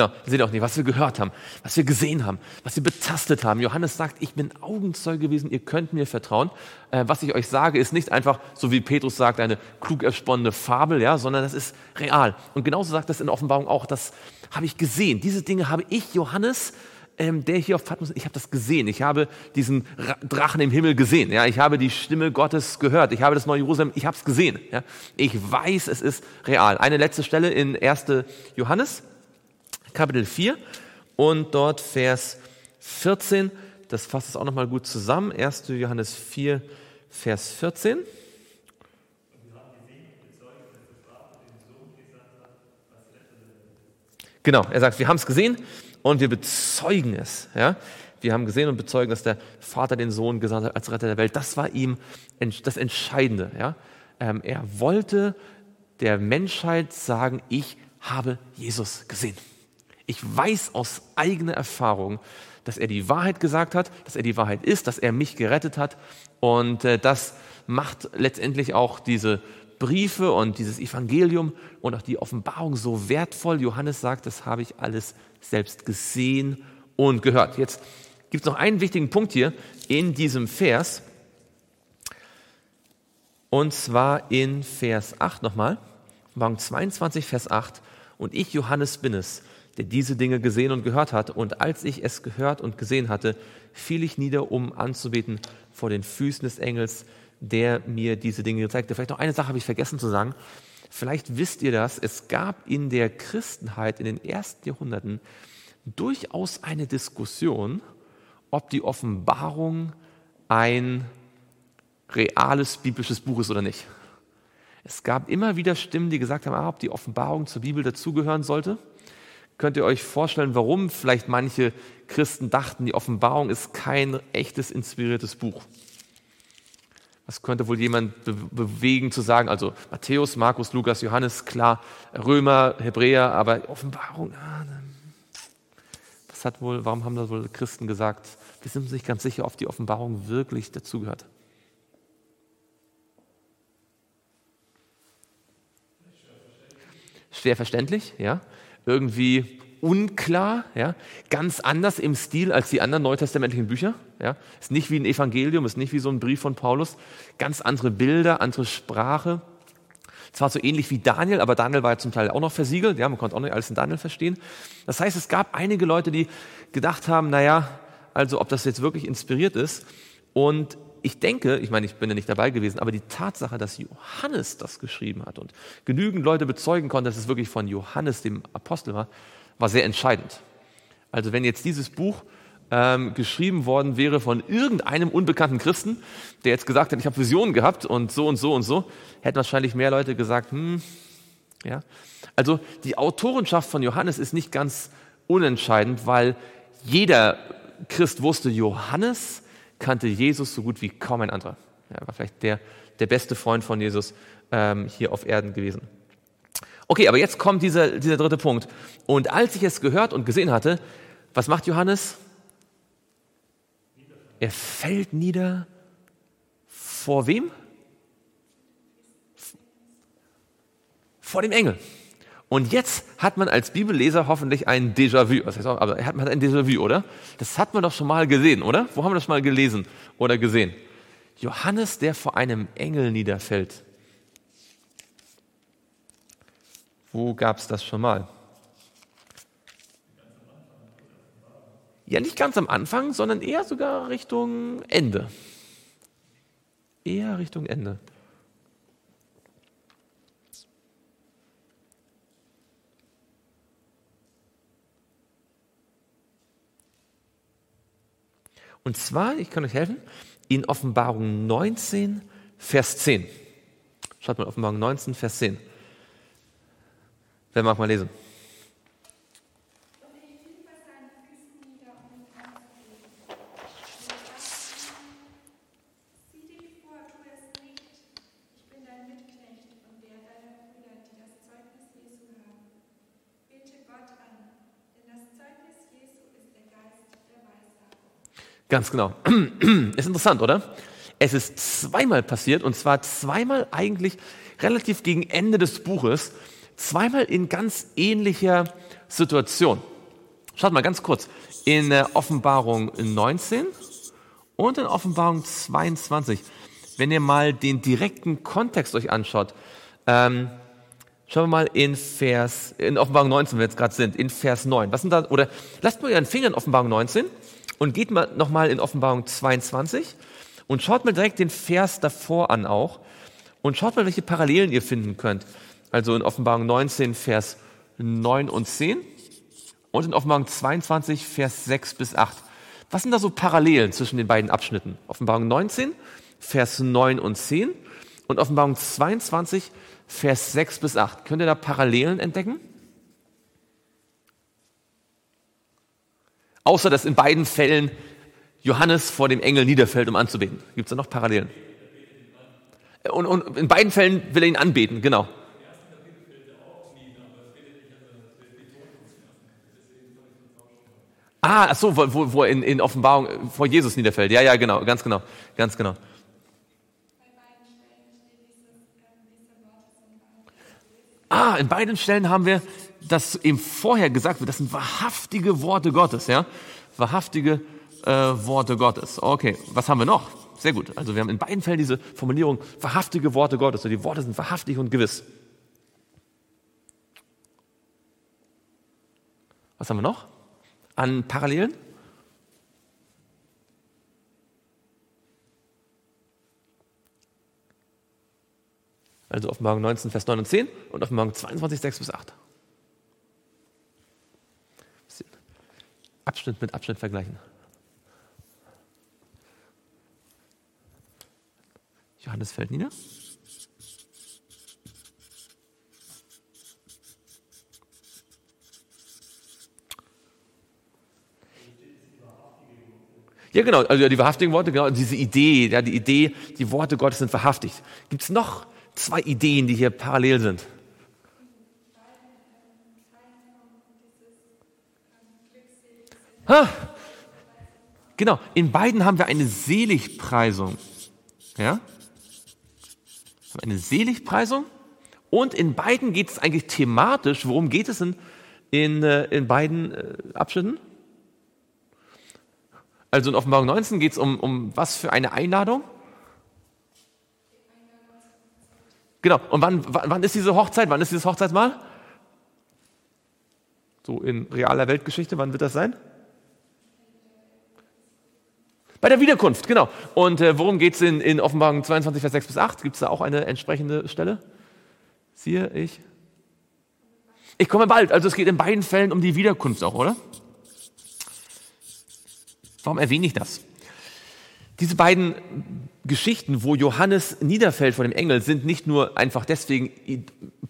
Genau, sehen auch nicht, was wir gehört haben, was wir gesehen haben, was wir betastet haben. Johannes sagt, ich bin Augenzeuge gewesen, ihr könnt mir vertrauen. Äh, was ich euch sage, ist nicht einfach, so wie Petrus sagt, eine klug ersponnene Fabel, ja, sondern das ist real. Und genauso sagt das in Offenbarung auch, das habe ich gesehen. Diese Dinge habe ich, Johannes, ähm, der hier auf Patmos, ich habe das gesehen. Ich habe diesen Drachen im Himmel gesehen. Ja, ich habe die Stimme Gottes gehört. Ich habe das neue Jerusalem, ich habe es gesehen. Ja, ich weiß, es ist real. Eine letzte Stelle in 1. Johannes. Kapitel 4 und dort Vers 14, Das fasst es auch nochmal gut zusammen. 1. Johannes 4, Vers 14. Genau, er sagt, wir haben es gesehen und wir bezeugen es. Ja? Wir haben gesehen und bezeugen, dass der Vater den Sohn gesandt hat als Retter der Welt. Das war ihm das Entscheidende. Ja? Ähm, er wollte der Menschheit sagen, ich habe Jesus gesehen. Ich weiß aus eigener Erfahrung, dass er die Wahrheit gesagt hat, dass er die Wahrheit ist, dass er mich gerettet hat. Und äh, das macht letztendlich auch diese Briefe und dieses Evangelium und auch die Offenbarung so wertvoll. Johannes sagt, das habe ich alles selbst gesehen und gehört. Jetzt gibt es noch einen wichtigen Punkt hier in diesem Vers. Und zwar in Vers 8 nochmal. Offenbarung 22, Vers 8. Und ich, Johannes, bin es, der diese Dinge gesehen und gehört hat. Und als ich es gehört und gesehen hatte, fiel ich nieder, um anzubeten vor den Füßen des Engels, der mir diese Dinge gezeigt hat. Vielleicht noch eine Sache habe ich vergessen zu sagen. Vielleicht wisst ihr das, es gab in der Christenheit in den ersten Jahrhunderten durchaus eine Diskussion, ob die Offenbarung ein reales biblisches Buch ist oder nicht. Es gab immer wieder Stimmen, die gesagt haben, ah, ob die Offenbarung zur Bibel dazugehören sollte. Könnt ihr euch vorstellen, warum vielleicht manche Christen dachten, die Offenbarung ist kein echtes inspiriertes Buch? Was könnte wohl jemand be bewegen zu sagen? Also Matthäus, Markus, Lukas, Johannes, klar, Römer, Hebräer, aber Offenbarung, ah, was hat wohl, warum haben da wohl Christen gesagt? Wir sind uns nicht ganz sicher, ob die Offenbarung wirklich dazugehört. Schwer verständlich, ja. Irgendwie unklar, ja, ganz anders im Stil als die anderen neutestamentlichen Bücher. Ja. Ist nicht wie ein Evangelium, ist nicht wie so ein Brief von Paulus. Ganz andere Bilder, andere Sprache. Zwar so ähnlich wie Daniel, aber Daniel war ja zum Teil auch noch versiegelt. Ja, man konnte auch nicht alles in Daniel verstehen. Das heißt, es gab einige Leute, die gedacht haben, naja, also ob das jetzt wirklich inspiriert ist. Und ich denke, ich meine, ich bin ja nicht dabei gewesen, aber die Tatsache, dass Johannes das geschrieben hat und genügend Leute bezeugen konnten, dass es wirklich von Johannes, dem Apostel war, war sehr entscheidend. Also wenn jetzt dieses Buch ähm, geschrieben worden wäre von irgendeinem unbekannten Christen, der jetzt gesagt hat, ich habe Visionen gehabt und so und so und so, hätten wahrscheinlich mehr Leute gesagt, hm, ja. Also die Autorenschaft von Johannes ist nicht ganz unentscheidend, weil jeder Christ wusste, Johannes kannte Jesus so gut wie kaum ein anderer. Er war vielleicht der, der beste Freund von Jesus ähm, hier auf Erden gewesen. Okay, aber jetzt kommt dieser, dieser dritte Punkt. Und als ich es gehört und gesehen hatte, was macht Johannes? Er fällt nieder vor wem? Vor dem Engel. Und jetzt hat man als Bibelleser hoffentlich ein Déjà-vu. Das heißt auch, aber man hat ein Déjà-vu, oder? Das hat man doch schon mal gesehen, oder? Wo haben wir das schon mal gelesen oder gesehen? Johannes, der vor einem Engel niederfällt. Wo gab es das schon mal? Ja, nicht ganz am Anfang, sondern eher sogar Richtung Ende. Eher Richtung Ende. Und zwar, ich kann euch helfen, in Offenbarung 19, Vers 10. Schaut mal, Offenbarung 19, Vers 10. Wer mag mal lesen? Ganz genau. Ist interessant, oder? Es ist zweimal passiert und zwar zweimal eigentlich relativ gegen Ende des Buches, zweimal in ganz ähnlicher Situation. Schaut mal ganz kurz. In der Offenbarung 19 und in Offenbarung 22. Wenn ihr mal den direkten Kontext euch anschaut, ähm, schauen wir mal in Vers, in Offenbarung 19, wenn wir jetzt gerade sind, in Vers 9. Was sind da, oder lasst mal euren Finger in Offenbarung 19 und geht mal nochmal in Offenbarung 22 und schaut mal direkt den Vers davor an auch und schaut mal, welche Parallelen ihr finden könnt. Also in Offenbarung 19, Vers 9 und 10 und in Offenbarung 22, Vers 6 bis 8. Was sind da so Parallelen zwischen den beiden Abschnitten? Offenbarung 19, Vers 9 und 10 und Offenbarung 22, Vers 6 bis 8. Könnt ihr da Parallelen entdecken? Außer dass in beiden Fällen Johannes vor dem Engel niederfällt, um anzubeten. Gibt es da noch Parallelen? Und, und in beiden Fällen will er ihn anbeten, genau. Ah, ach so, wo, wo in, in Offenbarung vor Jesus niederfällt. Ja, ja, genau, ganz genau, ganz genau. In beiden Stellen haben wir, dass eben vorher gesagt wird, das sind wahrhaftige Worte Gottes, ja? Wahrhaftige äh, Worte Gottes. Okay, was haben wir noch? Sehr gut. Also wir haben in beiden Fällen diese Formulierung wahrhaftige Worte Gottes. Also die Worte sind wahrhaftig und gewiss. Was haben wir noch an Parallelen? Also Offenbarung 19, Vers 9 und 10 und Offenbarung 22, 6 bis 8. Abschnitt mit Abschnitt vergleichen. Johannes fällt nieder. Ja, genau, also die wahrhaftigen Worte, genau, diese Idee, ja, die Idee, die Worte Gottes sind wahrhaftig. Gibt es noch zwei Ideen, die hier parallel sind. Ha, genau, in beiden haben wir eine Seligpreisung. Ja? Eine Seligpreisung. Und in beiden geht es eigentlich thematisch. Worum geht es in, in, äh, in beiden äh, Abschnitten? Also in Offenbarung 19 geht es um, um was für eine Einladung? Genau. Und wann, wann ist diese Hochzeit? Wann ist dieses Hochzeitsmahl? So in realer Weltgeschichte, wann wird das sein? Bei der Wiederkunft, genau. Und äh, worum geht es in, in Offenbarung 22, Vers 6 bis 8? Gibt es da auch eine entsprechende Stelle? Siehe, ich. Ich komme bald. Also es geht in beiden Fällen um die Wiederkunft auch, oder? Warum erwähne ich das? Diese beiden Geschichten, wo Johannes niederfällt vor dem Engel, sind nicht nur einfach deswegen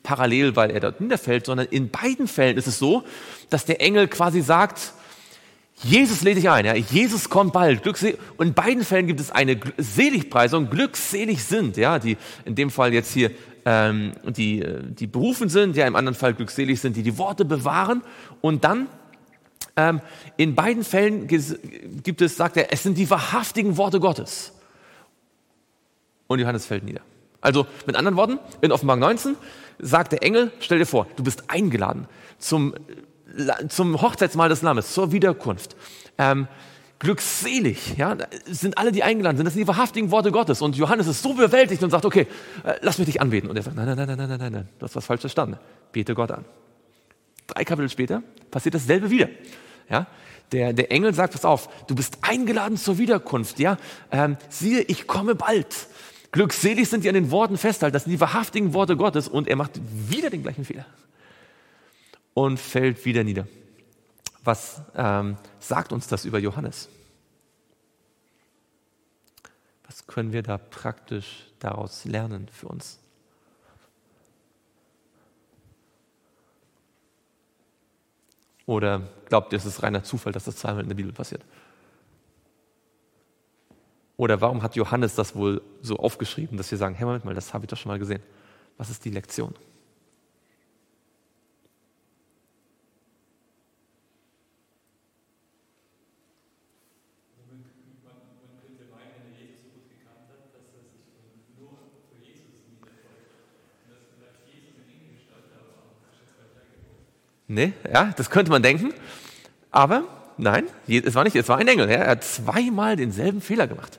parallel, weil er dort niederfällt, sondern in beiden Fällen ist es so, dass der Engel quasi sagt, Jesus lädt dich ein, ja, Jesus kommt bald. Glückselig. Und in beiden Fällen gibt es eine Seligpreisung, glückselig sind, ja, die in dem Fall jetzt hier ähm, die, die berufen sind, ja, im anderen Fall glückselig sind, die die Worte bewahren. Und dann in beiden Fällen gibt es, sagt er, es sind die wahrhaftigen Worte Gottes. Und Johannes fällt nieder. Also mit anderen Worten, in Offenbarung 19 sagt der Engel, stell dir vor, du bist eingeladen zum, zum Hochzeitsmahl des Lammes, zur Wiederkunft. Ähm, glückselig, ja, sind alle, die eingeladen sind. Das sind die wahrhaftigen Worte Gottes. Und Johannes ist so bewältigt und sagt, okay, äh, lass mich dich anbeten. Und er sagt, nein, nein, nein, nein, nein, nein, nein, du hast was falsch verstanden. Bete Gott an. Drei Kapitel später passiert dasselbe wieder. Ja? Der, der Engel sagt, pass auf, du bist eingeladen zur Wiederkunft. Ja? Ähm, siehe, ich komme bald. Glückselig sind die an den Worten festhalten. Das sind die wahrhaftigen Worte Gottes. Und er macht wieder den gleichen Fehler. Und fällt wieder nieder. Was ähm, sagt uns das über Johannes? Was können wir da praktisch daraus lernen für uns? Oder glaubt ihr, es ist reiner Zufall, dass das zweimal in der Bibel passiert? Oder warum hat Johannes das wohl so aufgeschrieben, dass wir sagen, hey, Moment mal, das habe ich doch schon mal gesehen. Was ist die Lektion? Nee, ja, das könnte man denken. Aber nein, es war nicht, es war ein Engel. Ja, er hat zweimal denselben Fehler gemacht.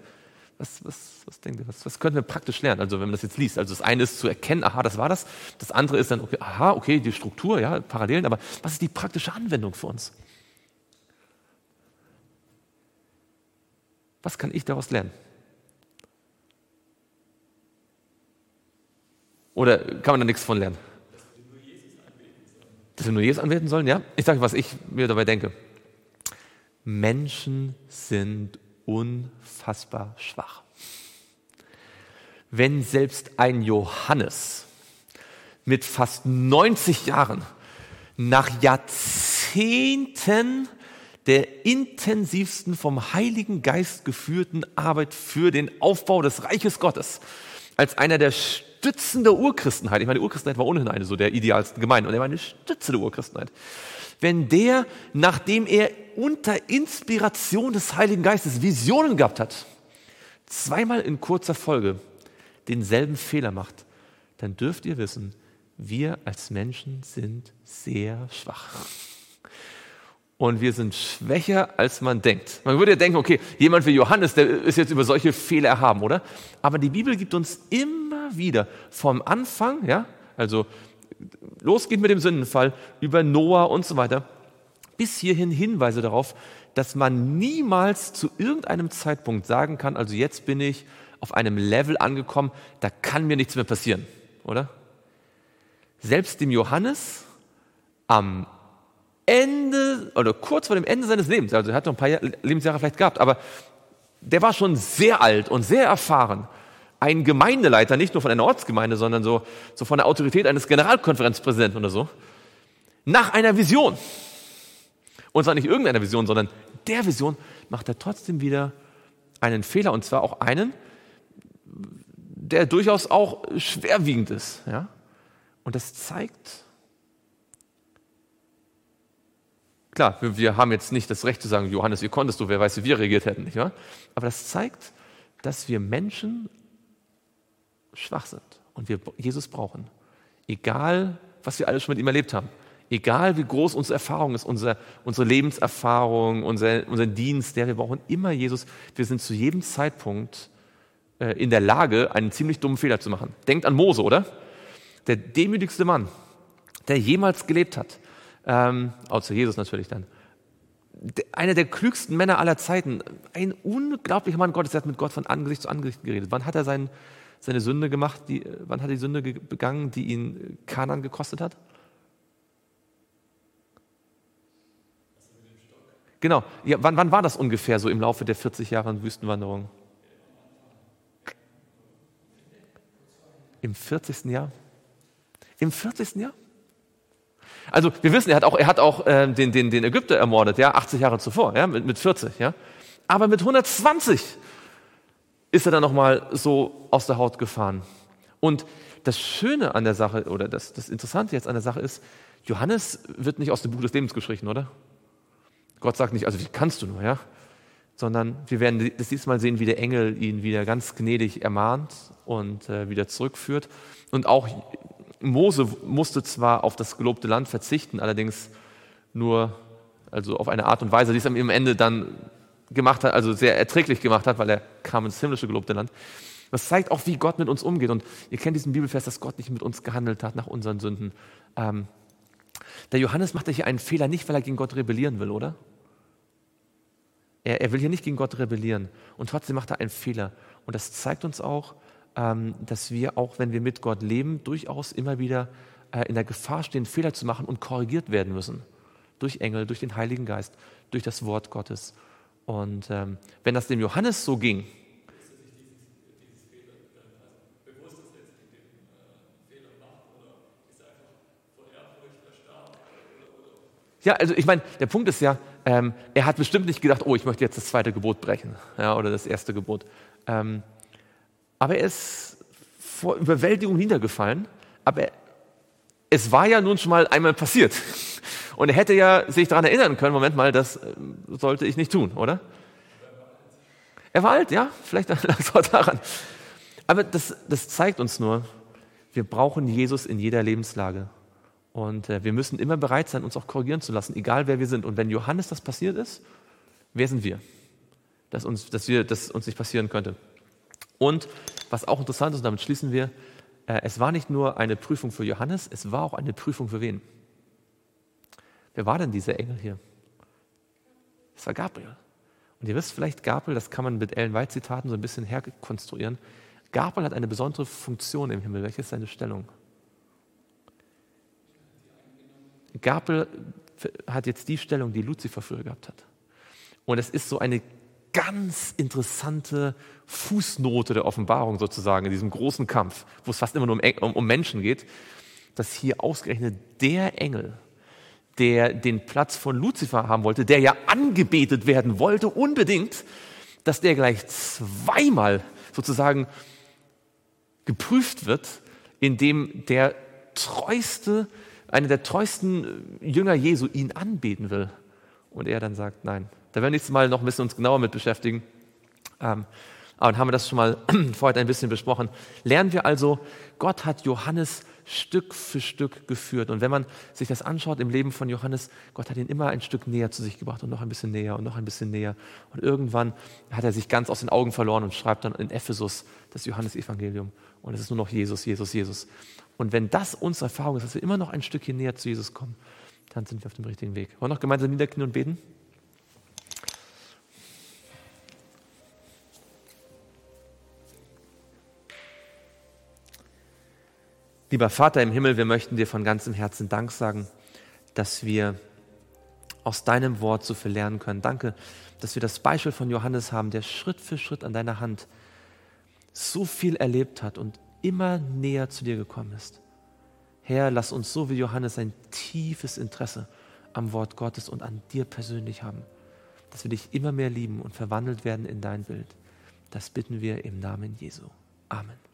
Was, was, was denkt ihr, was, was könnten wir praktisch lernen? Also wenn man das jetzt liest, also das eine ist zu erkennen, aha, das war das. Das andere ist dann, okay, aha, okay, die Struktur, ja, Parallelen, aber was ist die praktische Anwendung für uns? Was kann ich daraus lernen? Oder kann man da nichts von lernen? Dass wir nur Jesus anbeten sollen? Ja? Ich sage, was ich mir dabei denke. Menschen sind unfassbar schwach. Wenn selbst ein Johannes mit fast 90 Jahren nach Jahrzehnten der intensivsten vom Heiligen Geist geführten Arbeit für den Aufbau des Reiches Gottes, als einer der Stützen der Urchristenheit, ich meine, die Urchristenheit war ohnehin eine so der idealsten Gemeinden und er war eine Stütze der Urchristenheit, wenn der, nachdem er unter Inspiration des Heiligen Geistes Visionen gehabt hat, zweimal in kurzer Folge denselben Fehler macht, dann dürft ihr wissen, wir als Menschen sind sehr schwach und wir sind schwächer, als man denkt. Man würde ja denken, okay, jemand wie Johannes, der ist jetzt über solche Fehler erhaben, oder? Aber die Bibel gibt uns immer wieder vom Anfang, ja, also losgeht mit dem Sündenfall, über Noah und so weiter, bis hierhin Hinweise darauf, dass man niemals zu irgendeinem Zeitpunkt sagen kann, also jetzt bin ich auf einem Level angekommen, da kann mir nichts mehr passieren, oder? Selbst dem Johannes am Ende oder kurz vor dem Ende seines Lebens, also er hat noch ein paar Lebensjahre vielleicht gehabt, aber der war schon sehr alt und sehr erfahren. Ein Gemeindeleiter, nicht nur von einer Ortsgemeinde, sondern so, so von der Autorität eines Generalkonferenzpräsidenten oder so, nach einer Vision. Und zwar nicht irgendeiner Vision, sondern der Vision macht er trotzdem wieder einen Fehler und zwar auch einen, der durchaus auch schwerwiegend ist. Ja? Und das zeigt, Klar, wir, wir, haben jetzt nicht das Recht zu sagen, Johannes, wie konntest du, wer weiß, wie wir reagiert hätten, nicht wahr? Aber das zeigt, dass wir Menschen schwach sind und wir Jesus brauchen. Egal, was wir alles schon mit ihm erlebt haben. Egal, wie groß unsere Erfahrung ist, unsere, unsere Lebenserfahrung, unser, unser Dienst, der wir brauchen immer Jesus. Wir sind zu jedem Zeitpunkt äh, in der Lage, einen ziemlich dummen Fehler zu machen. Denkt an Mose, oder? Der demütigste Mann, der jemals gelebt hat ähm, außer Jesus natürlich dann. Einer der klügsten Männer aller Zeiten, ein unglaublicher Mann Gottes, der hat mit Gott von Angesicht zu Angesicht geredet. Wann hat er sein, seine Sünde gemacht? Die, wann hat er die Sünde begangen, die ihn Kanan gekostet hat? Genau. Ja, wann, wann war das ungefähr so im Laufe der 40 Jahre Wüstenwanderung? Im 40. Jahr? Im 40. Jahr? Also wir wissen, er hat auch, er hat auch äh, den, den, den Ägypter ermordet, ja, 80 Jahre zuvor, ja, mit, mit 40, ja. Aber mit 120 ist er dann nochmal so aus der Haut gefahren. Und das Schöne an der Sache, oder das, das Interessante jetzt an der Sache ist, Johannes wird nicht aus dem Buch des Lebens gestrichen, oder? Gott sagt nicht, also wie kannst du nur, ja? Sondern wir werden das diesmal sehen, wie der Engel ihn wieder ganz gnädig ermahnt und äh, wieder zurückführt. Und auch Mose musste zwar auf das gelobte Land verzichten, allerdings nur also auf eine Art und Weise, die es am Ende dann gemacht hat, also sehr erträglich gemacht hat, weil er kam ins himmlische gelobte Land. Das zeigt auch, wie Gott mit uns umgeht. Und ihr kennt diesen Bibelfest, dass Gott nicht mit uns gehandelt hat nach unseren Sünden. Ähm, der Johannes macht hier einen Fehler nicht, weil er gegen Gott rebellieren will, oder? Er, er will hier nicht gegen Gott rebellieren. Und trotzdem macht er einen Fehler. Und das zeigt uns auch, dass wir, auch wenn wir mit Gott leben, durchaus immer wieder äh, in der Gefahr stehen, Fehler zu machen und korrigiert werden müssen. Durch Engel, durch den Heiligen Geist, durch das Wort Gottes. Und ähm, wenn das dem Johannes so ging, Ja, also ich meine, der Punkt ist ja, ähm, er hat bestimmt nicht gedacht, oh, ich möchte jetzt das zweite Gebot brechen ja, oder das erste Gebot. Ähm, aber er ist vor Überwältigung niedergefallen. Aber es war ja nun schon mal einmal passiert. Und er hätte ja sich daran erinnern können, Moment mal, das äh, sollte ich nicht tun, oder? Er war alt, ja, vielleicht lag es auch daran. Aber das, das zeigt uns nur, wir brauchen Jesus in jeder Lebenslage. Und äh, wir müssen immer bereit sein, uns auch korrigieren zu lassen, egal wer wir sind. Und wenn Johannes das passiert ist, wer sind wir? Dass uns, dass wir, dass uns nicht passieren könnte. Und was auch interessant ist, und damit schließen wir, äh, es war nicht nur eine Prüfung für Johannes, es war auch eine Prüfung für wen? Wer war denn dieser Engel hier? Es war Gabriel. Und ihr wisst vielleicht, Gabriel, das kann man mit Ellen White Zitaten so ein bisschen herkonstruieren. Gabriel hat eine besondere Funktion im Himmel. Welche ist seine Stellung? Gabriel hat jetzt die Stellung, die Luzifer früher gehabt hat. Und es ist so eine ganz interessante Fußnote der Offenbarung sozusagen in diesem großen Kampf, wo es fast immer nur um, um Menschen geht, dass hier ausgerechnet der Engel, der den Platz von Luzifer haben wollte, der ja angebetet werden wollte, unbedingt, dass der gleich zweimal sozusagen geprüft wird, indem der treueste, einer der treuesten Jünger Jesu ihn anbeten will. Und er dann sagt, nein. Da werden wir nächstes Mal noch ein bisschen uns genauer mit beschäftigen. Ähm, aber dann haben wir das schon mal vorher ein bisschen besprochen. Lernen wir also, Gott hat Johannes Stück für Stück geführt. Und wenn man sich das anschaut im Leben von Johannes, Gott hat ihn immer ein Stück näher zu sich gebracht und noch ein bisschen näher und noch ein bisschen näher. Und irgendwann hat er sich ganz aus den Augen verloren und schreibt dann in Ephesus das Johannesevangelium. Und es ist nur noch Jesus, Jesus, Jesus. Und wenn das unsere Erfahrung ist, dass wir immer noch ein Stückchen näher zu Jesus kommen, dann sind wir auf dem richtigen Weg. Wollen wir noch gemeinsam niederknien und beten? Lieber Vater im Himmel, wir möchten dir von ganzem Herzen Dank sagen, dass wir aus deinem Wort so viel lernen können. Danke, dass wir das Beispiel von Johannes haben, der Schritt für Schritt an deiner Hand so viel erlebt hat und immer näher zu dir gekommen ist. Herr, lass uns so wie Johannes ein tiefes Interesse am Wort Gottes und an dir persönlich haben, dass wir dich immer mehr lieben und verwandelt werden in dein Bild. Das bitten wir im Namen Jesu. Amen.